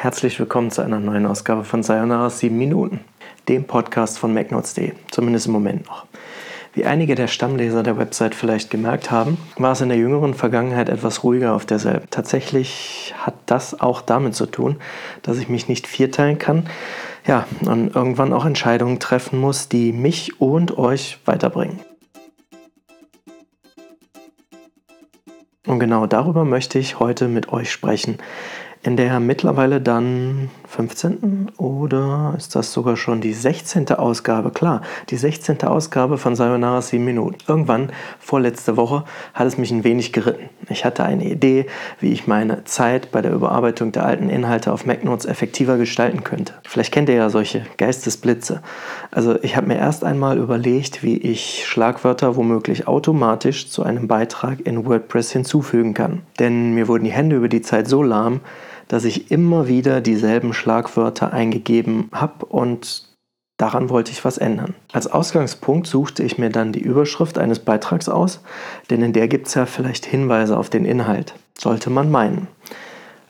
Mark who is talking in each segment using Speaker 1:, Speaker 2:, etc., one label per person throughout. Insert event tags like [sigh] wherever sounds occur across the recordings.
Speaker 1: Herzlich willkommen zu einer neuen Ausgabe von Sayonara 7 Minuten, dem Podcast von MacNotes.de, zumindest im Moment noch. Wie einige der Stammleser der Website vielleicht gemerkt haben, war es in der jüngeren Vergangenheit etwas ruhiger auf derselben. Tatsächlich hat das auch damit zu tun, dass ich mich nicht vierteilen kann, ja, und irgendwann auch Entscheidungen treffen muss, die mich und euch weiterbringen. Und genau darüber möchte ich heute mit euch sprechen in der mittlerweile dann 15. oder ist das sogar schon die 16. Ausgabe? Klar, die 16. Ausgabe von Sayonara 7 Minuten. Irgendwann, vorletzte Woche, hat es mich ein wenig geritten. Ich hatte eine Idee, wie ich meine Zeit bei der Überarbeitung der alten Inhalte auf MacNotes effektiver gestalten könnte. Vielleicht kennt ihr ja solche Geistesblitze. Also ich habe mir erst einmal überlegt, wie ich Schlagwörter womöglich automatisch zu einem Beitrag in WordPress hinzufügen kann. Denn mir wurden die Hände über die Zeit so lahm, dass ich immer wieder dieselben Schlagwörter eingegeben habe und daran wollte ich was ändern. Als Ausgangspunkt suchte ich mir dann die Überschrift eines Beitrags aus, denn in der gibt es ja vielleicht Hinweise auf den Inhalt, sollte man meinen.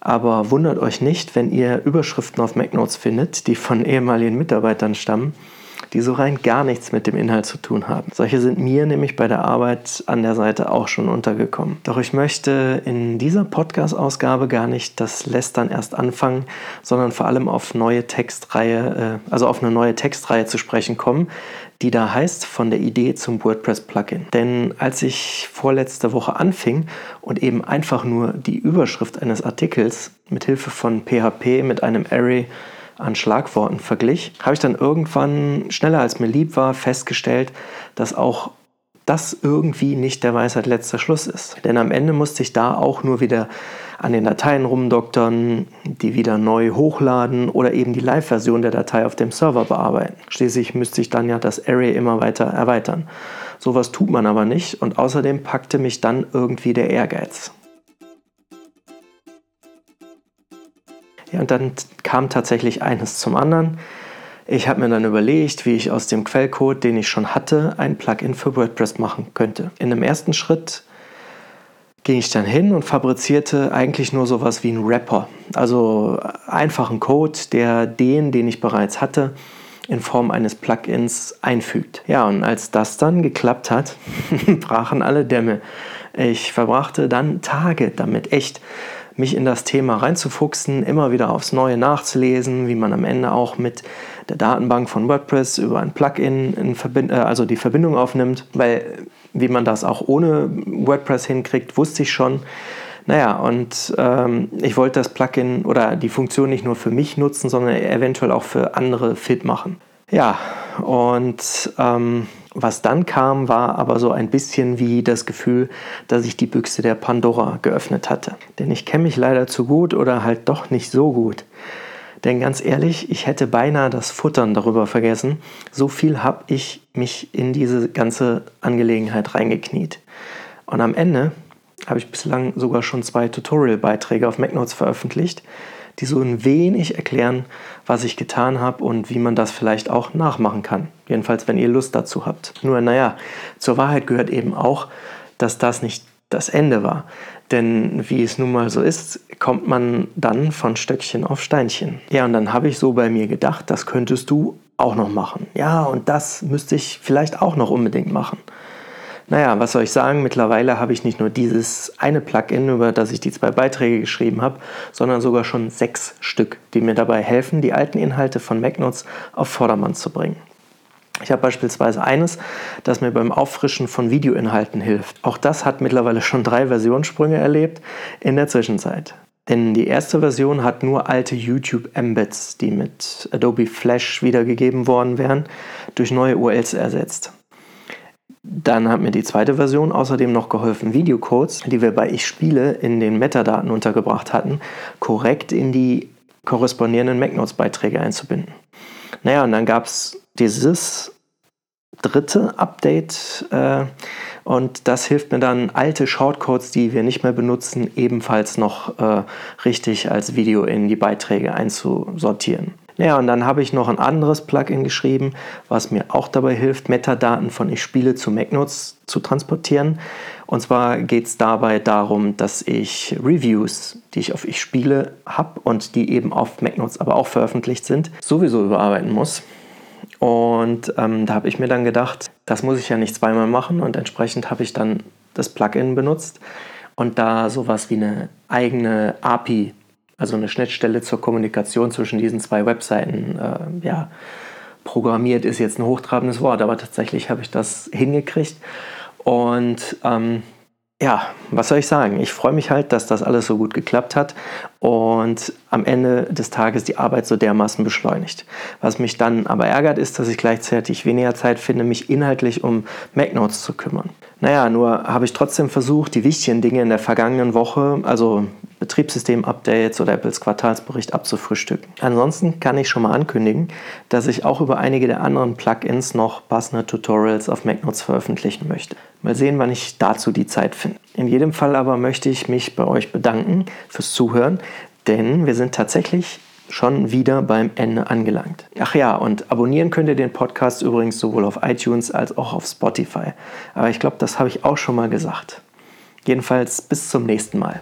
Speaker 1: Aber wundert euch nicht, wenn ihr Überschriften auf MacNotes findet, die von ehemaligen Mitarbeitern stammen, die so rein gar nichts mit dem Inhalt zu tun haben. Solche sind mir nämlich bei der Arbeit an der Seite auch schon untergekommen. Doch ich möchte in dieser Podcast-Ausgabe gar nicht das Lästern erst anfangen, sondern vor allem auf neue Textreihe, äh, also auf eine neue Textreihe zu sprechen kommen, die da heißt von der Idee zum WordPress-Plugin. Denn als ich vorletzte Woche anfing und eben einfach nur die Überschrift eines Artikels mit Hilfe von PHP mit einem Array an Schlagworten verglich, habe ich dann irgendwann schneller als mir lieb war festgestellt, dass auch das irgendwie nicht der Weisheit letzter Schluss ist. Denn am Ende musste ich da auch nur wieder an den Dateien rumdoktern, die wieder neu hochladen oder eben die Live-Version der Datei auf dem Server bearbeiten. Schließlich müsste ich dann ja das Array immer weiter erweitern. Sowas tut man aber nicht und außerdem packte mich dann irgendwie der Ehrgeiz. Ja, und dann kam tatsächlich eines zum anderen. Ich habe mir dann überlegt, wie ich aus dem Quellcode, den ich schon hatte, ein Plugin für WordPress machen könnte. In dem ersten Schritt ging ich dann hin und fabrizierte eigentlich nur sowas wie einen Wrapper. Also einfachen Code, der den, den ich bereits hatte, in Form eines Plugins einfügt. Ja, und als das dann geklappt hat, [laughs] brachen alle Dämme. Ich verbrachte dann Tage damit, echt mich in das Thema reinzufuchsen, immer wieder aufs Neue nachzulesen, wie man am Ende auch mit der Datenbank von WordPress über ein Plugin in Verbind äh, also die Verbindung aufnimmt, weil wie man das auch ohne WordPress hinkriegt, wusste ich schon. Naja, und ähm, ich wollte das Plugin oder die Funktion nicht nur für mich nutzen, sondern eventuell auch für andere fit machen. Ja, und ähm, was dann kam, war aber so ein bisschen wie das Gefühl, dass ich die Büchse der Pandora geöffnet hatte. Denn ich kenne mich leider zu gut oder halt doch nicht so gut. Denn ganz ehrlich, ich hätte beinahe das Futtern darüber vergessen. So viel habe ich mich in diese ganze Angelegenheit reingekniet. Und am Ende habe ich bislang sogar schon zwei Tutorial-Beiträge auf MacNotes veröffentlicht, die so ein wenig erklären, was ich getan habe und wie man das vielleicht auch nachmachen kann. Jedenfalls, wenn ihr Lust dazu habt. Nur, naja, zur Wahrheit gehört eben auch, dass das nicht das Ende war. Denn wie es nun mal so ist, kommt man dann von Stöckchen auf Steinchen. Ja, und dann habe ich so bei mir gedacht, das könntest du auch noch machen. Ja, und das müsste ich vielleicht auch noch unbedingt machen. Naja, was soll ich sagen? Mittlerweile habe ich nicht nur dieses eine Plugin, über das ich die zwei Beiträge geschrieben habe, sondern sogar schon sechs Stück, die mir dabei helfen, die alten Inhalte von MacNotes auf Vordermann zu bringen. Ich habe beispielsweise eines, das mir beim Auffrischen von Videoinhalten hilft. Auch das hat mittlerweile schon drei Versionssprünge erlebt in der Zwischenzeit. Denn die erste Version hat nur alte YouTube-Embeds, die mit Adobe Flash wiedergegeben worden wären, durch neue URLs ersetzt. Dann hat mir die zweite Version außerdem noch geholfen, Videocodes, die wir bei Ich Spiele in den Metadaten untergebracht hatten, korrekt in die korrespondierenden MacNotes-Beiträge einzubinden. Naja, und dann gab es dieses dritte Update äh, und das hilft mir dann, alte Shortcodes, die wir nicht mehr benutzen, ebenfalls noch äh, richtig als Video in die Beiträge einzusortieren. Naja, und dann habe ich noch ein anderes Plugin geschrieben, was mir auch dabei hilft, Metadaten von Ich spiele zu MacNotes zu transportieren. Und zwar geht es dabei darum, dass ich Reviews, die ich auf Ich spiele habe und die eben auf MacNotes aber auch veröffentlicht sind, sowieso überarbeiten muss. Und ähm, da habe ich mir dann gedacht, das muss ich ja nicht zweimal machen und entsprechend habe ich dann das Plugin benutzt und da sowas wie eine eigene API, also eine Schnittstelle zur Kommunikation zwischen diesen zwei Webseiten, äh, ja, programmiert ist jetzt ein hochtrabendes Wort, aber tatsächlich habe ich das hingekriegt und ähm, ja, was soll ich sagen? Ich freue mich halt, dass das alles so gut geklappt hat und am Ende des Tages die Arbeit so dermaßen beschleunigt. Was mich dann aber ärgert, ist, dass ich gleichzeitig weniger Zeit finde, mich inhaltlich um MacNotes zu kümmern. Naja, nur habe ich trotzdem versucht, die wichtigen Dinge in der vergangenen Woche, also Betriebssystem-Updates oder Apples Quartalsbericht abzufrühstücken. Ansonsten kann ich schon mal ankündigen, dass ich auch über einige der anderen Plugins noch passende Tutorials auf MacNotes veröffentlichen möchte. Mal sehen, wann ich dazu die Zeit finde. In jedem Fall aber möchte ich mich bei euch bedanken fürs Zuhören, denn wir sind tatsächlich schon wieder beim Ende angelangt. Ach ja, und abonnieren könnt ihr den Podcast übrigens sowohl auf iTunes als auch auf Spotify. Aber ich glaube, das habe ich auch schon mal gesagt. Jedenfalls bis zum nächsten Mal.